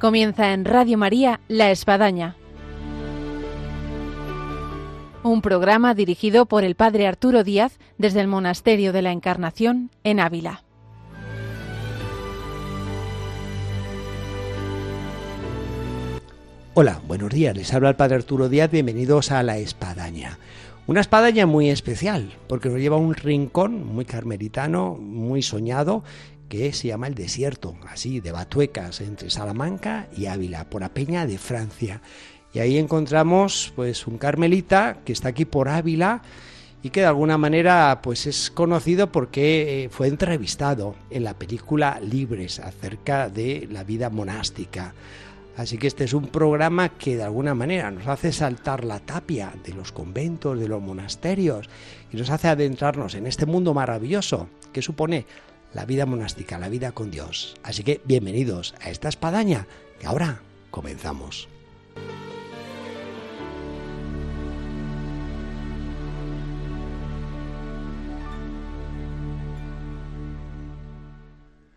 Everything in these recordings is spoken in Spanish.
Comienza en Radio María La Espadaña. Un programa dirigido por el Padre Arturo Díaz desde el Monasterio de la Encarnación en Ávila. Hola, buenos días. Les habla el Padre Arturo Díaz. Bienvenidos a La Espadaña. Una espadaña muy especial, porque nos lleva a un rincón muy carmelitano, muy soñado, que se llama el desierto, así, de Batuecas, entre Salamanca y Ávila, por la Peña de Francia. Y ahí encontramos pues un carmelita que está aquí por Ávila y que de alguna manera pues es conocido porque eh, fue entrevistado en la película Libres acerca de la vida monástica. Así que este es un programa que de alguna manera nos hace saltar la tapia de los conventos, de los monasterios y nos hace adentrarnos en este mundo maravilloso que supone la vida monástica, la vida con Dios. Así que bienvenidos a esta espadaña que ahora comenzamos.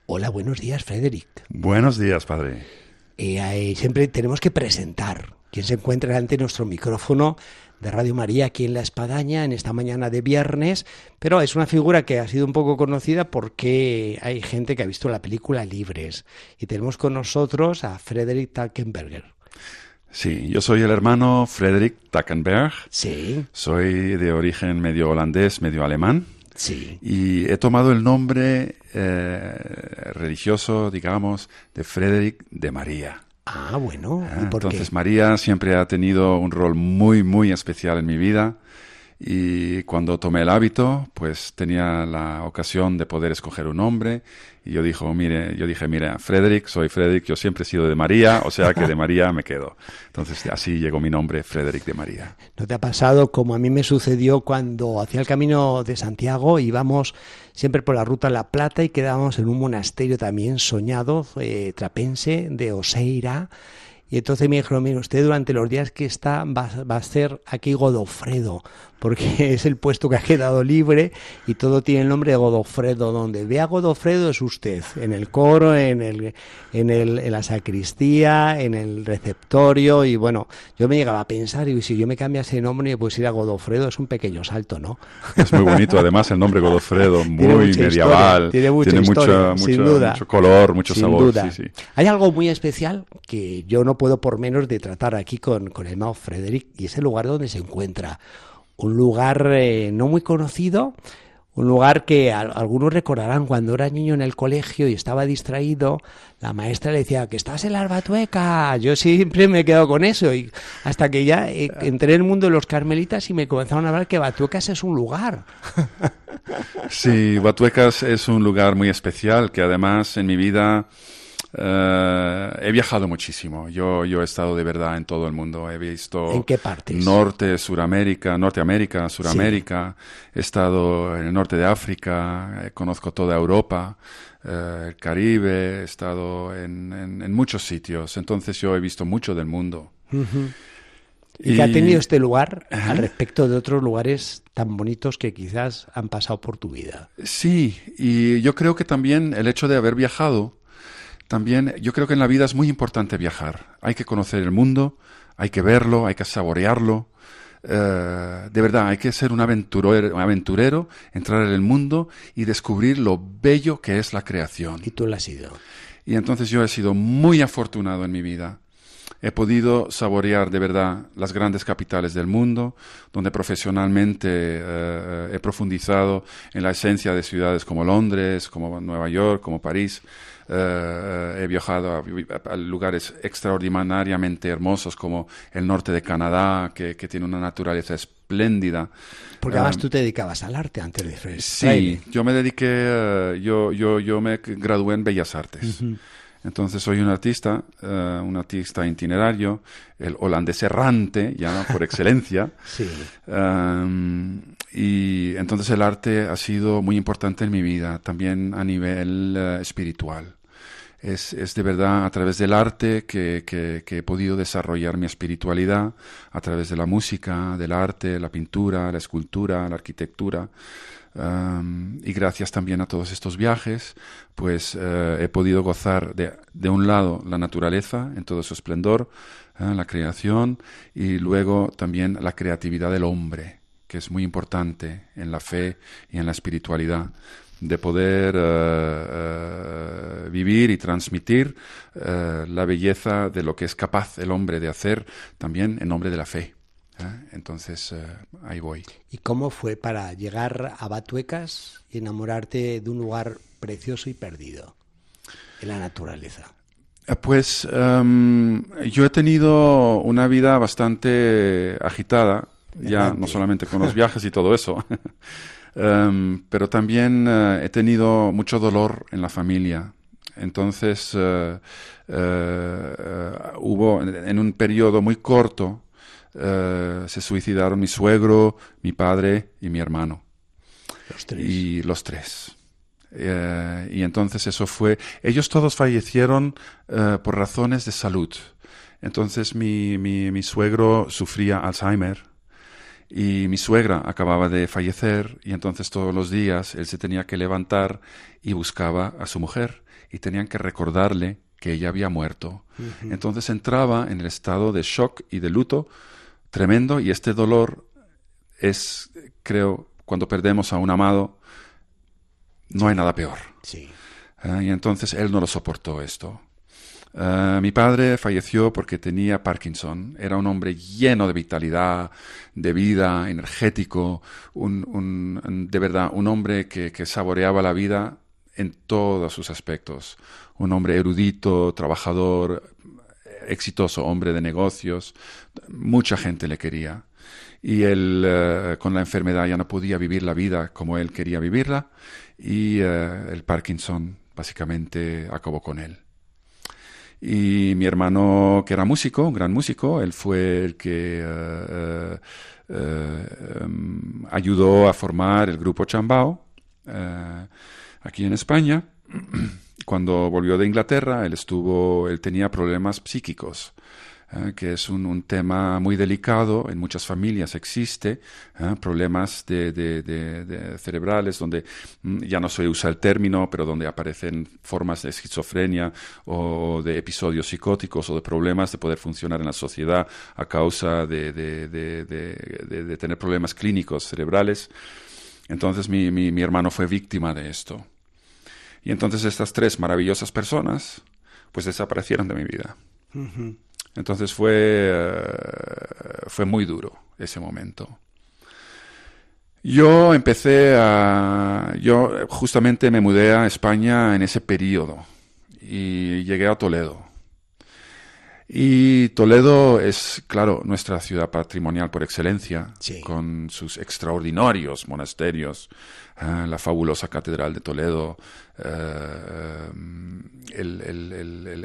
Hola, buenos días, Frederick. Buenos días, padre. Eh, siempre tenemos que presentar quién se encuentra delante de nuestro micrófono de Radio María aquí en La Espadaña en esta mañana de viernes, pero es una figura que ha sido un poco conocida porque hay gente que ha visto la película Libres y tenemos con nosotros a Frederick Tackenberger. Sí, yo soy el hermano Frederick Tackenberg. Sí. Soy de origen medio holandés, medio alemán. Sí. Y he tomado el nombre eh, religioso, digamos, de Frederick de María. Ah, bueno. ¿Y por Entonces María siempre ha tenido un rol muy, muy especial en mi vida. Y cuando tomé el hábito, pues tenía la ocasión de poder escoger un nombre. Y yo, dijo, mire, yo dije, mire, Frederick, soy Frederick, yo siempre he sido de María, o sea que de María me quedo. Entonces así llegó mi nombre, Frederick de María. ¿No te ha pasado como a mí me sucedió cuando hacía el camino de Santiago? Íbamos siempre por la ruta La Plata y quedábamos en un monasterio también soñado, eh, trapense, de Oseira y entonces me dijeron, mire, usted durante los días que está va, a ser aquí Godofredo, porque es el puesto que ha quedado libre y todo tiene el nombre de Godofredo. Donde vea Godofredo es usted, en el coro, en, el, en, el, en la sacristía, en el receptorio. Y bueno, yo me llegaba a pensar, y si yo me cambiase de nombre y pues ir a Godofredo, es un pequeño salto, ¿no? Es muy bonito, además el nombre Godofredo, muy medieval. tiene mucha tiene historia, mucho, sin mucho, duda. mucho color, mucho sin sabor. Duda. Sí, sí. Hay algo muy especial que yo no puedo por menos de tratar aquí con, con el Mao Frederick y es el lugar donde se encuentra. Un lugar eh, no muy conocido, un lugar que a, algunos recordarán cuando era niño en el colegio y estaba distraído, la maestra le decía que estás en la Arbatueca. Yo siempre me he quedado con eso y hasta que ya eh, entré en el mundo de los carmelitas y me comenzaron a hablar que Batuecas es un lugar. Sí, Batuecas es un lugar muy especial que además en mi vida Uh, he viajado muchísimo. Yo, yo he estado de verdad en todo el mundo. He visto ¿En qué partes? Norte, Suramérica, Norteamérica, Suramérica. Sí. He estado en el norte de África. Eh, conozco toda Europa, uh, el Caribe. He estado en, en, en, muchos sitios. Entonces yo he visto mucho del mundo. Uh -huh. ¿Y, ¿Y qué ha tenido este lugar al respecto de otros lugares tan bonitos que quizás han pasado por tu vida? Sí, y yo creo que también el hecho de haber viajado también yo creo que en la vida es muy importante viajar. Hay que conocer el mundo, hay que verlo, hay que saborearlo. Uh, de verdad, hay que ser un aventurero, un aventurero, entrar en el mundo y descubrir lo bello que es la creación. Y tú lo has sido. Y entonces yo he sido muy afortunado en mi vida. He podido saborear de verdad las grandes capitales del mundo, donde profesionalmente uh, he profundizado en la esencia de ciudades como Londres, como Nueva York, como París. Uh, he viajado a, a, lugares extraordinariamente hermosos como el norte de Canadá, que, que tiene una naturaleza espléndida. Porque además um, tú te dedicabas al arte antes de Freire. Sí, yo me dediqué, uh, yo, yo, yo me gradué en Bellas Artes. Uh -huh. Entonces soy un artista, uh, un artista itinerario, el holandés errante, ya por excelencia. sí. Um, y entonces el arte ha sido muy importante en mi vida, también a nivel uh, espiritual. Es, es, de verdad a través del arte que, que, he podido desarrollar mi espiritualidad, a través de la música, del arte, la pintura, la escultura, la arquitectura. Y gracias también a todos estos viajes, pues eh, he podido gozar de, de, un lado la naturaleza en todo su esplendor, ¿eh? la creación, y luego también la creatividad del hombre, que es muy importante en la fe y en la espiritualidad de poder eh, vivir y transmitir la belleza de lo que es capaz el hombre de hacer también en nombre de la fe. Entonces, ahí voy. ¿Y cómo fue para llegar a Batuecas y enamorarte de un lugar precioso y perdido en la naturaleza? Pues em, yo he tenido una vida bastante agitada, ya no solamente con los viajes y todo eso. Em, pero también eh, he tenido mucho dolor en la familia. Entonces eh, eh, hubo en un periodo muy corto se suicidaron mi suegro, mi padre y mi hermano. Los tres. Y los tres. y entonces eso fue. Ellos todos fallecieron por razones de salud. Entonces mi, mi, mi suegro sufría Alzheimer y mi suegra acababa de fallecer y entonces todos los días él se tenía que levantar y buscaba a su mujer y tenían que recordarle que ella había muerto. Entonces entraba en el estado de shock y de luto tremendo y este dolor es, creo, cuando perdemos a un amado, no hay nada peor. Sí. Ah, y entonces él no lo soportó esto. Eh, mi padre falleció porque tenía Parkinson. Era un hombre lleno de vitalidad, de vida, energético, un, de verdad, un hombre que, saboreaba la vida en todos sus aspectos. Un hombre erudito, trabajador, exitoso, hombre de negocios. Mucha gente le quería. Y él, eh, con la enfermedad, ya no podía vivir la vida como él quería vivirla. Y eh, el Parkinson básicamente acabó con él. Y mi hermano, que era músico, un gran músico, él fue el que eh, em, ayudó a formar el grupo Chambao aquí en España. Cuando volvió de Inglaterra, él estuvo, él tenía problemas psíquicos ¿eh? que es un, tema muy delicado, en muchas familias existe, ¿eh? problemas de, cerebrales donde mm, ya no se usa el término, pero donde aparecen formas de esquizofrenia o de episodios psicóticos o de problemas de poder funcionar en la sociedad a causa de, tener problemas clínicos cerebrales. Entonces mi, mi, hermano fue víctima de esto. Y entonces estas tres maravillosas personas pues desaparecieron de mi vida. Entonces fue, eh, fue muy duro ese momento. Yo empecé a... Yo justamente me mudé a España en ese periodo y llegué a Toledo. Y Toledo es, claro, nuestra ciudad patrimonial por excelencia, con sus extraordinarios monasterios, eh, la fabulosa Catedral de Toledo, eh,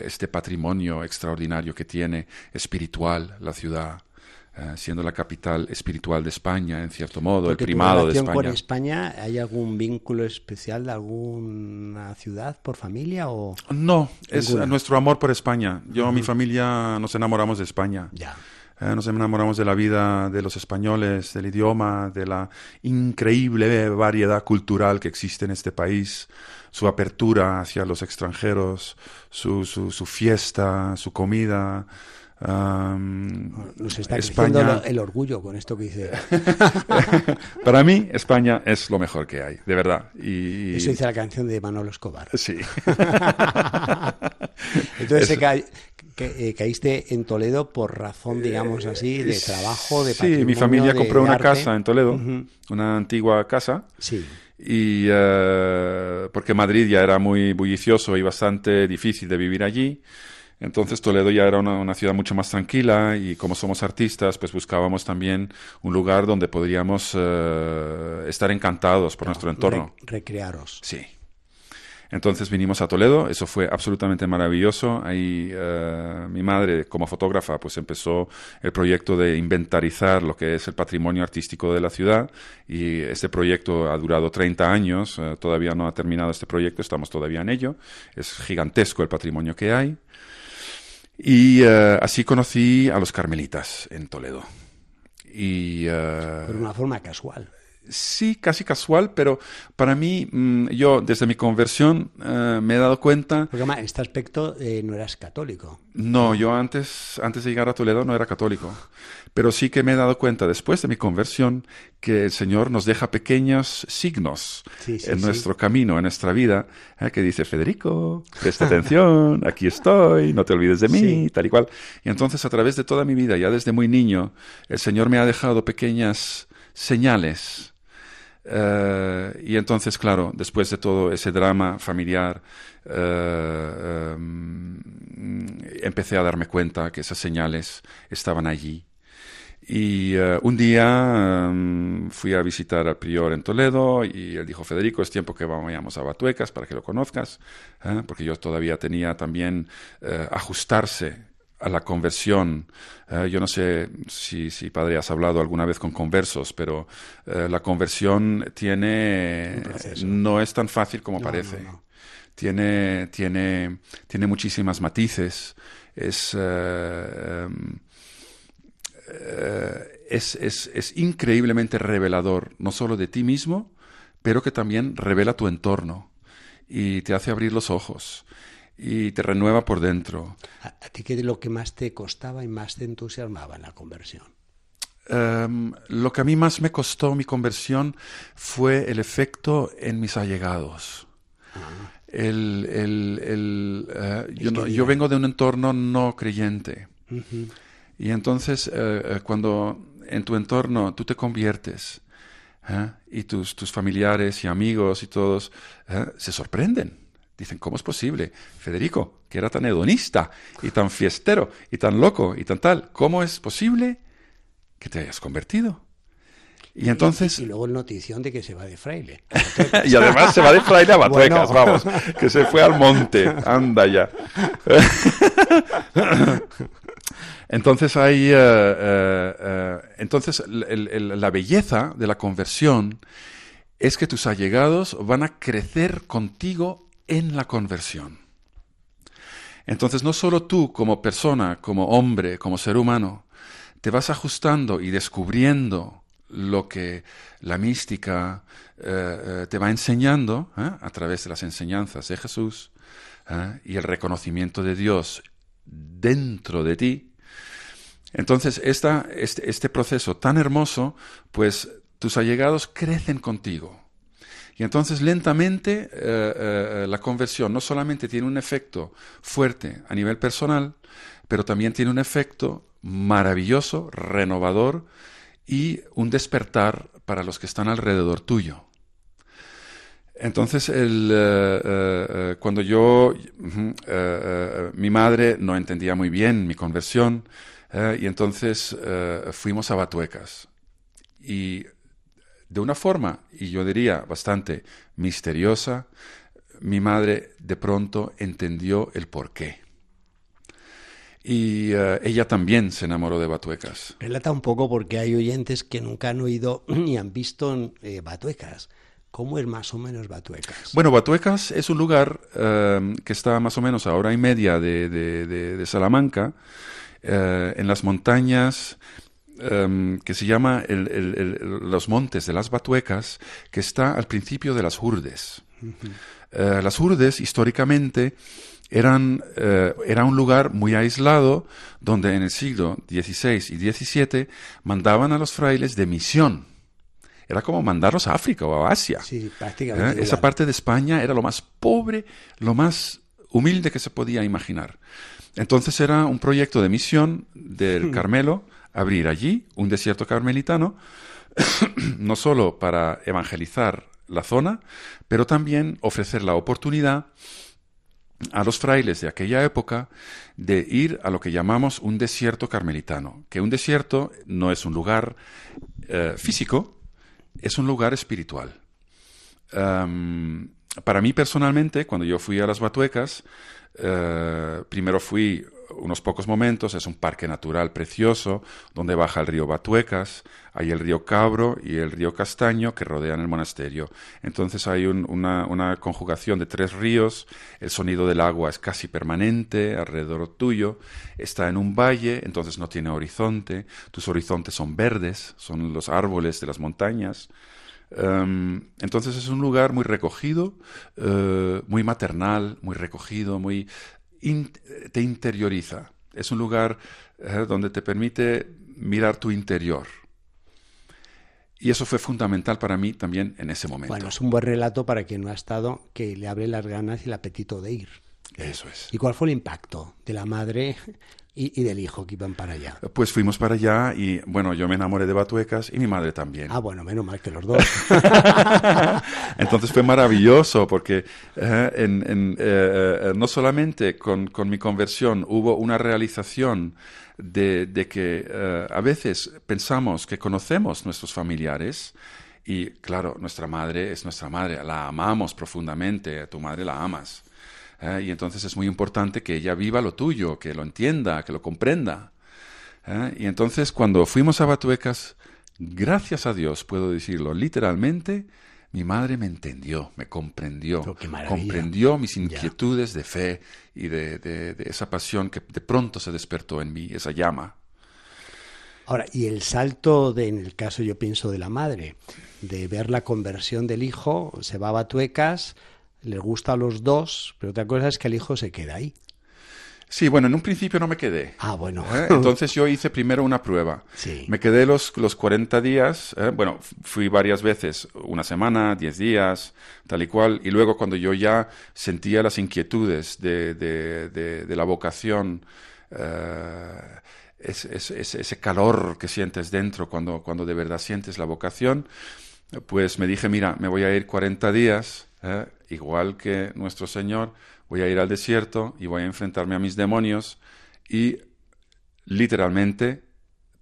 este patrimonio extraordinario que tiene espiritual la ciudad. Eh, siendo la capital espiritual de España, en cierto modo, el primado de España. con España hay algún vínculo especial de alguna ciudad por familia o no? Es nuestro amor por España. Yo, y mi familia, nos enamoramos de España. Ya. Eh, nos enamoramos de la vida de los españoles, del idioma, de la increíble variedad cultural que existe en este país, su apertura hacia los extranjeros, su, su, su fiesta, su comida. Nos está España... el orgullo con esto que dice. Para mí, España es lo mejor que hay, de verdad. Y... Eso dice la canción de Manolo Escobar. Sí. Entonces eh, caíste en Toledo por razón, digamos así, de trabajo, de Sí, mi familia compró una casa en Toledo, una antigua casa. Sí. Y uh, porque Madrid ya era muy bullicioso y bastante difícil de vivir allí. Entonces Toledo ya era una, ciudad mucho más tranquila y como somos artistas, pues buscábamos también un lugar donde podríamos eh, estar encantados por nuestro entorno. recrearos. Sí. Entonces vinimos a Toledo, eso fue absolutamente maravilloso. Ahí eh, mi madre, como fotógrafa, pues empezó el proyecto de inventarizar lo que es el patrimonio artístico de la ciudad y este proyecto ha durado 30 años, eh, todavía no ha terminado este proyecto, estamos todavía en ello. Es gigantesco el patrimonio que hay. Y eh, así conocí a los carmelitas en Toledo. Y, Por una forma casual sí, casi casual, pero para mí, mm, yo desde mi conversión eh, me he dado cuenta... Porque en este aspecto eh, no eras católico. No, yo antes, antes de llegar a Toledo no era católico, pero sí que me he dado cuenta después de mi conversión que el Señor nos deja pequeños signos en nuestro camino, en nuestra vida, eh, que dice, Federico, presta atención, aquí estoy, no te olvides de mí, tal y cual. Y entonces a través de toda mi vida, ya desde muy niño, el Señor me ha dejado pequeñas señales eh, y entonces, claro, después de todo ese drama familiar, eh, em, empecé a darme cuenta que esas señales estaban allí. Y eh, un día em, fui a visitar al prior en Toledo y él dijo, Federico, es tiempo que vayamos a Batuecas para que lo conozcas, porque yo todavía tenía también ajustarse a la conversión. Eh, yo no sé si, si, padre, has hablado alguna vez con conversos, pero eh, la conversión tiene no es tan fácil como parece. Tiene, tiene, tiene muchísimas matices. Es, eh, em, es, es, es increíblemente revelador, no solo de ti mismo, pero que también revela tu entorno y te hace abrir los ojos y te renueva por dentro. ¿A, ti qué es lo que más te costaba y más te entusiasmaba en la conversión? Em, lo que a mí más me costó mi conversión fue el efecto en mis allegados. Ah. El, el, eh, yo, vengo de un entorno no creyente. Y entonces, eh, eh, cuando en tu entorno tú te conviertes y tus, tus familiares y amigos y todos se sorprenden Dicen, ¿cómo es posible? Federico, que era tan hedonista y tan fiestero y tan loco y tan tal, ¿cómo es posible que te hayas convertido? Y entonces... Y, luego notición de que se va de fraile. y además se va de fraile a Batuecas, vamos, que se fue al monte, anda ya. entonces hay... Eh, eh, entonces la belleza de la conversión es que tus allegados van a crecer contigo en la conversión. Entonces no solo tú como persona, como hombre, como ser humano, te vas ajustando y descubriendo lo que la mística eh, eh, te va enseñando ¿eh? a través de las enseñanzas de Jesús y el reconocimiento de Dios dentro de ti. Entonces esta, este, este proceso tan hermoso, pues tus allegados crecen contigo y entonces lentamente eh, eh, la conversión no solamente tiene un efecto fuerte a nivel personal, pero también tiene un efecto maravilloso, renovador y un despertar para los que están alrededor tuyo. Entonces, el, cuando yo, mi madre no entendía muy bien mi conversión, y entonces fuimos a Batuecas. Y de una forma, y yo diría bastante misteriosa, mi madre de pronto entendió el porqué. Y eh, ella también se enamoró de Batuecas. Relata un poco porque hay oyentes que nunca han oído ni han visto eh, Batuecas. ¿Cómo es más o menos Batuecas? Bueno, Batuecas es un lugar eh, que está más o menos a hora y media de, Salamanca, en las montañas Em, que se llama Los Montes de las Batuecas, que está al principio de las Urdes. Eh, las Urdes, históricamente, eran, eh, era un lugar muy aislado donde en el siglo XVI y XVII mandaban a los frailes de misión. Era como mandarlos a África o a Asia. Sí, prácticamente. Eh, esa parte de España era lo más pobre, lo más humilde que se podía imaginar. Entonces era un proyecto de misión del Carmelo abrir allí un desierto carmelitano, no solo para evangelizar la zona, pero también ofrecer la oportunidad a los frailes de aquella época de ir a lo que llamamos un desierto carmelitano, que un desierto no es un lugar eh, físico, es un lugar espiritual. Para mí personalmente, cuando yo fui a las Batuecas, eh, primero fui unos pocos momentos, es un parque natural precioso, donde baja el río Batuecas, hay el río Cabro y el río Castaño que rodean el monasterio. Entonces hay una, una, conjugación de tres ríos, el sonido del agua es casi permanente alrededor tuyo, está en un valle, entonces no tiene horizonte, tus horizontes son verdes, son los árboles de las montañas. Em, entonces es un lugar muy recogido, eh, muy maternal, muy recogido, muy te interioriza. Es un lugar eh, donde te permite mirar tu interior. Y eso fue fundamental para mí también en ese momento. Bueno, es un buen relato para quien no ha estado, que le abre las ganas y el apetito de ir. Eso es. ¿Y cuál fue el impacto de la madre y, del hijo que iban para allá? Pues fuimos para allá y, bueno, yo me enamoré de Batuecas y mi madre también. Ah, bueno, menos mal que los dos. Entonces fue maravilloso porque eh, en, eh, eh, no solamente con, mi conversión hubo una realización de, de que a veces pensamos que conocemos nuestros familiares, y claro, nuestra madre es nuestra madre, la amamos profundamente, a tu madre la amas. ¿Eh? y entonces es muy importante que ella viva lo tuyo, que lo entienda, que lo comprenda. ¿eh? Y entonces cuando fuimos a Batuecas, gracias a Dios, puedo decirlo literalmente, mi madre me entendió, me comprendió, oh, comprendió mis inquietudes de fe y de, de, esa pasión que de pronto se despertó en mí, esa llama. Ahora, y el salto de, en el caso yo pienso de la madre, de ver la conversión del hijo, se va a Batuecas, les gusta a los dos, pero otra cosa es que el hijo se queda ahí. Sí, bueno, en un principio no me quedé. Ah, bueno. ¿Eh? Entonces yo hice primero una prueba. Sí. Me quedé los, los 40 días, ¿eh? bueno, fui varias veces, una semana, 10 días, tal y cual, y luego cuando yo ya sentía las inquietudes de, de, de, la vocación, eh, ese calor que sientes dentro cuando, cuando de verdad sientes la vocación, pues me dije, mira, me voy a ir 40 días ¿eh? igual que nuestro Señor, voy a ir al desierto y voy a enfrentarme a mis demonios y literalmente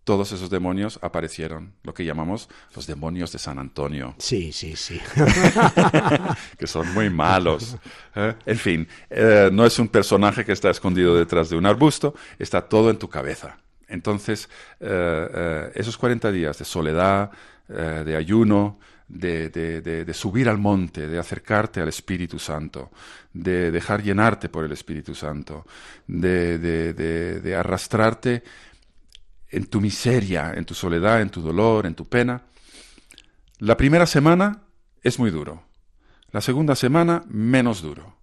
todos esos demonios aparecieron, lo que llamamos los demonios de San Antonio. Sí, sí, sí. que son muy malos. ¿eh? En fin, eh, no es un personaje que está escondido detrás de un arbusto, está todo en tu cabeza. Entonces, esos 40 días de soledad, de ayuno, de, de, subir al monte, de acercarte al Espíritu Santo, de dejar llenarte por el Espíritu Santo, de, arrastrarte en tu miseria, en tu soledad, en tu dolor, en tu pena. La primera semana es muy duro, la segunda semana menos duro,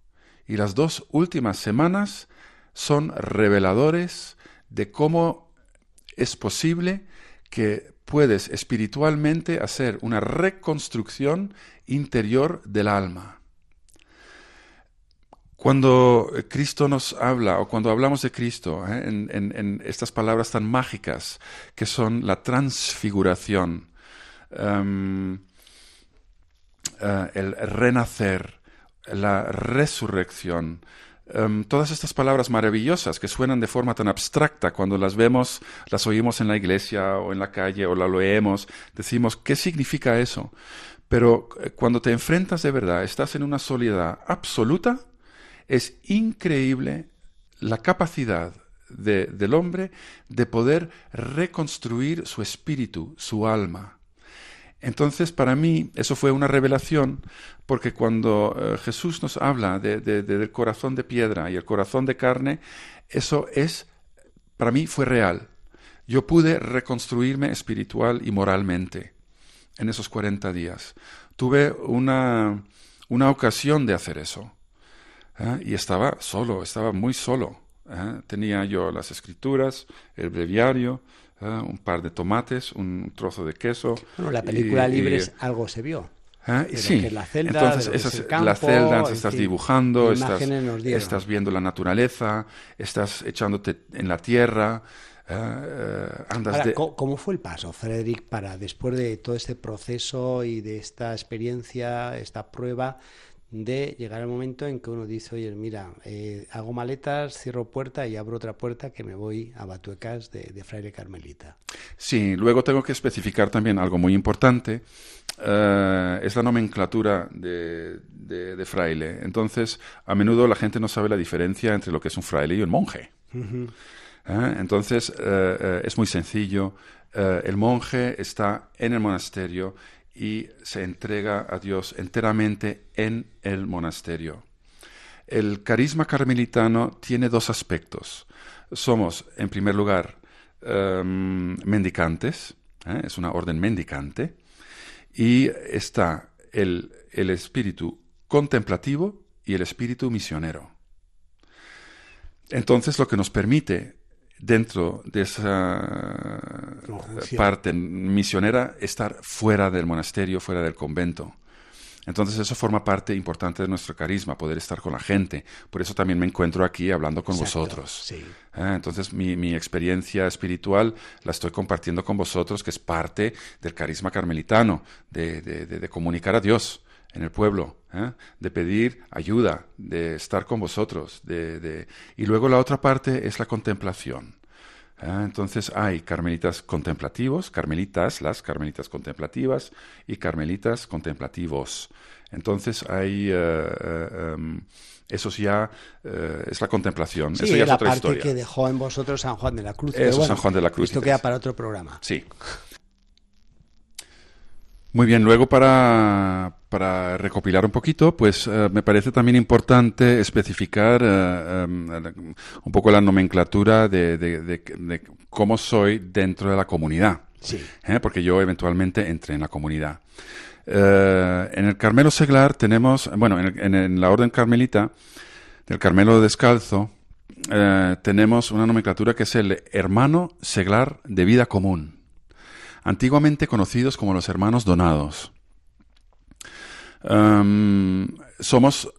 y las dos últimas semanas son reveladores de cómo es posible que puedes espiritualmente hacer una reconstrucción interior del alma. Cuando Cristo nos habla, o cuando hablamos de Cristo, ¿eh? en, estas palabras tan mágicas que son la transfiguración, em, eh, el renacer, la resurrección, Em, todas estas palabras maravillosas que suenan de forma tan abstracta cuando las vemos, las oímos en la iglesia o en la calle o la leemos, decimos, ¿qué significa eso? Pero eh, cuando te enfrentas de verdad, estás en una soledad absoluta, es increíble la capacidad del hombre de poder reconstruir su espíritu, su alma. Entonces, para mí, eso fue una revelación, porque cuando eh, Jesús nos habla del corazón de piedra y el corazón de carne, eso es, para mí, fue real. Yo pude reconstruirme espiritual y moralmente en esos 40 días. Tuve una, una ocasión de hacer eso. ¿eh? Y estaba solo, estaba muy solo. ¿eh? Tenía yo las escrituras, el breviario, ¿eh? un par de tomates, un trozo de queso. Bueno, la película Libres algo se vio. ¿Eh? Sí, la celda, entonces esas, las celdas estás dibujando, estás, estás, viendo la naturaleza, estás echándote en la tierra. ¿eh? andas de... ¿Cómo fue el paso, Frederick, para después de todo este proceso y de esta experiencia, esta prueba, de llegar al momento en que uno dice, oye, mira, eh, hago maletas, cierro puerta y abro otra puerta que me voy a Batuecas de, Fraile Carmelita. Sí, luego tengo que especificar también algo muy importante. eh, es la nomenclatura de, de, fraile. Entonces, a menudo la gente no sabe la diferencia entre lo que es un fraile y un monje. ¿Eh? Entonces, es muy sencillo. el monje está en el monasterio y se entrega a Dios enteramente en el monasterio. El carisma carmelitano tiene dos aspectos. Somos, en primer lugar, em, mendicantes, ¿eh? es una orden mendicante, y está el, el espíritu contemplativo y el espíritu misionero. Entonces, lo que nos permite dentro de esa parte misionera estar fuera del monasterio, fuera del convento. Entonces eso forma parte importante de nuestro carisma, poder estar con la gente. Por eso también me encuentro aquí hablando con vosotros. Sí. Ah, entonces mi, mi, experiencia espiritual la estoy compartiendo con vosotros, que es parte del carisma carmelitano, de, de, de, comunicar a Dios en el pueblo, ¿eh? de pedir ayuda, de estar con vosotros. De, y luego la otra parte es la contemplación. ¿eh? Entonces hay carmelitas contemplativos, carmelitas, las carmelitas contemplativas y carmelitas contemplativos. Entonces hay... Uh, um, eso ya es la contemplación. Sí, eso ya la es otra parte historia. que dejó en vosotros San Juan de la Cruz. Eso, bueno, San Juan de la Cruz. Esto queda para otro programa. Sí. Muy bien, luego para, para recopilar un poquito, pues uh, me parece también importante especificar uh, um, un poco la nomenclatura de, de, de, de, cómo soy dentro de la comunidad. Sí. ¿eh? Porque yo eventualmente entré en la comunidad. Uh, en el Carmelo Seglar tenemos, bueno, en, el, en, en la Orden Carmelita, del Carmelo Descalzo, tenemos una nomenclatura que es el hermano seglar de vida común antiguamente conocidos como los hermanos donados. Somos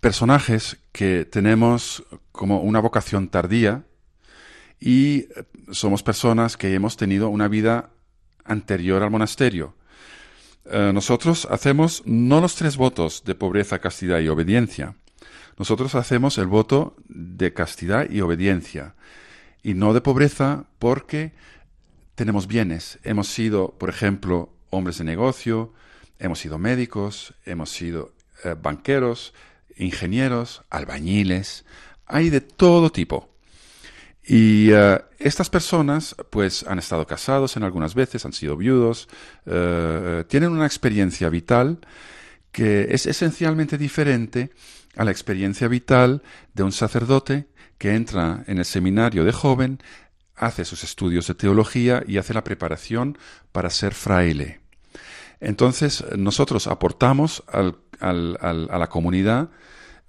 personajes que tenemos como una vocación tardía y somos personas que hemos tenido una vida anterior al monasterio. Uh, nosotros hacemos no los tres votos de pobreza, castidad y obediencia. Nosotros hacemos el voto de castidad y obediencia y no de pobreza porque tenemos bienes. Hemos sido, por ejemplo, hombres de negocio, hemos sido médicos, hemos sido eh, banqueros, ingenieros, albañiles, hay de todo tipo. Y uh, estas personas, pues, han estado casados en algunas veces, han sido viudos, uh, tienen una experiencia vital que es esencialmente diferente a la experiencia vital de un sacerdote que entra en el seminario de joven, hace sus estudios de teología y hace la preparación para ser fraile. Entonces, nosotros aportamos a la comunidad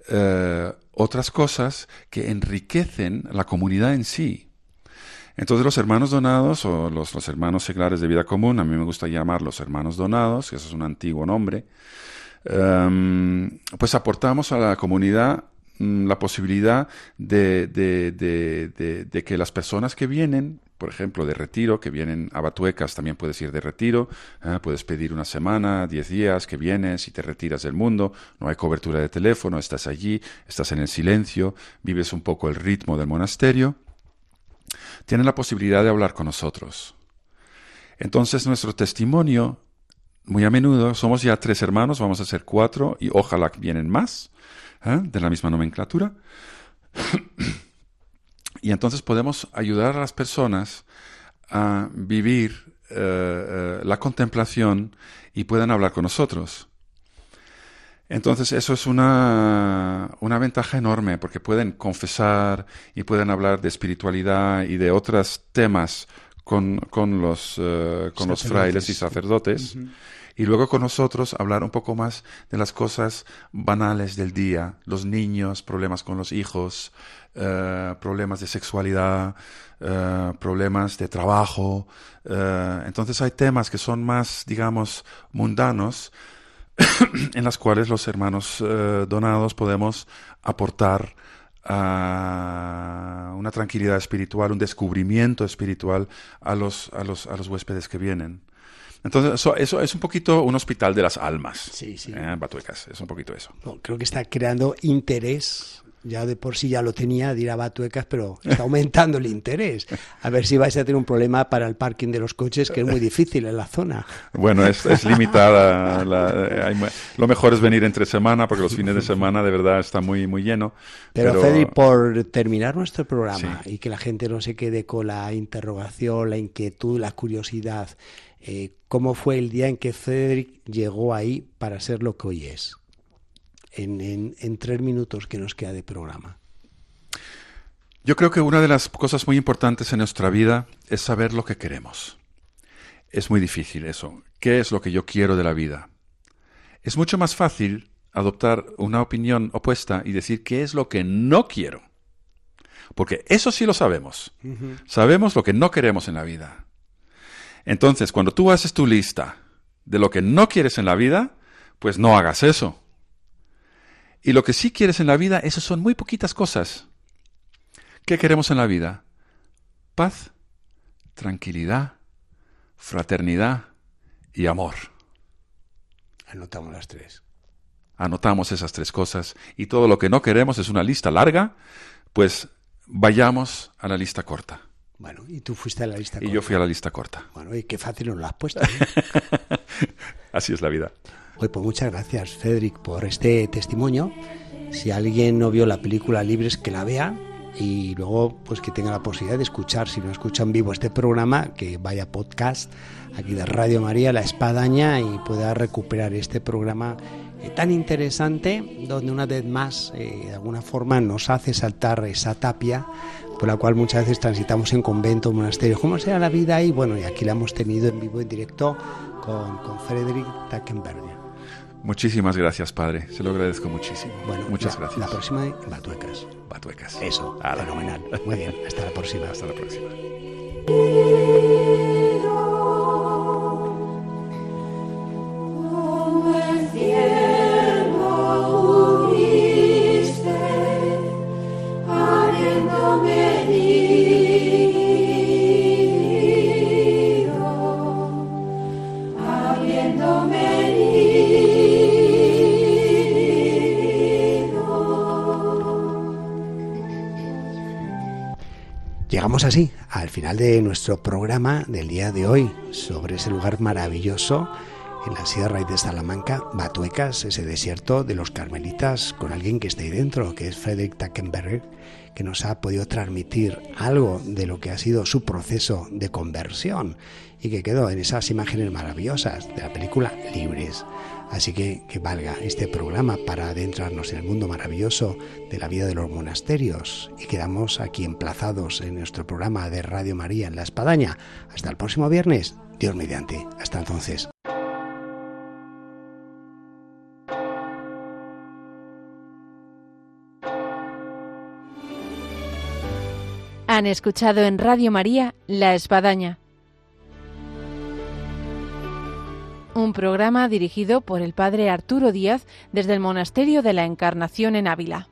eh, otras cosas que enriquecen la comunidad en sí. Entonces, los hermanos donados o los, hermanos seglares de vida común, a mí me gusta llamarlos hermanos donados, que eso es un antiguo nombre, um, pues aportamos a la comunidad la posibilidad de, que las personas que vienen, por ejemplo, de retiro, que vienen a Batuecas, también puedes ir de retiro, ¿eh? puedes pedir una semana, diez días que vienes y te retiras del mundo, no hay cobertura de teléfono, estás allí, estás en el silencio, vives un poco el ritmo del monasterio, tienen la posibilidad de hablar con nosotros. Entonces nuestro testimonio, muy a menudo, somos ya tres hermanos, vamos a ser cuatro y ojalá vienen más ¿eh? de la misma nomenclatura. y entonces podemos ayudar a las personas a vivir eh, eh, la contemplación y puedan hablar con nosotros. Entonces eso es una, una, ventaja enorme porque pueden confesar y pueden hablar de espiritualidad y de otros temas con, con los, uh, con los frailes y sacerdotes. -huh y luego con nosotros hablar un poco más de las cosas banales del día, los niños, problemas con los hijos, uh, problemas de sexualidad, uh, problemas de trabajo. Uh, entonces hay temas que son más, digamos, mundanos en las cuales los hermanos donados podemos aportar a una tranquilidad espiritual, un descubrimiento espiritual a los, a los, a los huéspedes que vienen. Entonces, eso, eso, es un poquito un hospital de las almas. Sí, sí. ¿eh? Batuecas, es un poquito eso. No, creo que está creando interés Ya de por sí ya lo tenía de ir a Batuecas, pero está aumentando el interés. A ver si vais a tener un problema para el parking de los coches, que es muy difícil en la zona. Bueno, es, limitada. lo mejor es venir entre semana, porque los fines de semana de verdad está muy, muy lleno. Pero, pero... por terminar nuestro programa y que la gente no se quede con la interrogación, la inquietud, la curiosidad, eh, ¿cómo fue el día en que Federic llegó ahí para ser lo que hoy es? en, tres minutos que nos queda de programa? Yo creo que una de las cosas muy importantes en nuestra vida es saber lo que queremos. Es muy difícil eso. ¿Qué es lo que yo quiero de la vida? Es mucho más fácil adoptar una opinión opuesta y decir qué es lo que no quiero. Porque eso sí lo sabemos. Sabemos lo que no queremos en la vida. Entonces, cuando tú haces tu lista de lo que no quieres en la vida, pues no hagas eso. Y lo que sí quieres en la vida, eso son muy poquitas cosas. ¿Qué queremos en la vida? Paz, tranquilidad, fraternidad y amor. Anotamos las tres. Anotamos esas tres cosas y todo lo que no queremos es una lista larga, pues vayamos a la lista corta. Bueno, y tú fuiste a la lista corta. Y yo fui a la lista corta. Bueno, y qué fácil nos lo has puesto. Así es la vida. Pues, pues muchas gracias, Federic, por este testimonio. Si alguien no vio la película Libres, que la vea y luego pues que tenga la posibilidad de escuchar, si no escucha en vivo este programa, que vaya podcast aquí de Radio María, La Espadaña, y pueda recuperar este programa eh, tan interesante, donde una vez más, eh, de alguna forma, nos hace saltar esa tapia por la cual muchas veces transitamos en convento, monasterio. ¿Cómo será la vida ahí? Bueno, y aquí la hemos tenido en vivo, en directo, con, con Frederick Tackenberger. Muchísimas gracias, Padre. Se lo agradezco muchísimo. Bueno, muchas gracias. La próxima Batuecas. Batuecas. Eso, fenomenal. Muy bien, hasta la próxima. Hasta la próxima. Así al final de nuestro programa del día de hoy sobre ese lugar maravilloso en la Sierra de Salamanca, Batuecas, ese desierto de los carmelitas, con alguien que está ahí dentro, que es Frederick Tackenberger, que nos ha podido transmitir algo de lo que ha sido su proceso de conversión y que quedó en esas imágenes maravillosas de la película Libres. Así que que valga este programa para adentrarnos en el mundo maravilloso de la vida de los monasterios. Y quedamos aquí emplazados en nuestro programa de Radio María en La Espadaña. Hasta el próximo viernes, Dios mediante. Hasta entonces. Han escuchado en Radio María La Espadaña un programa dirigido por el padre Arturo Díaz desde el Monasterio de la Encarnación en Ávila.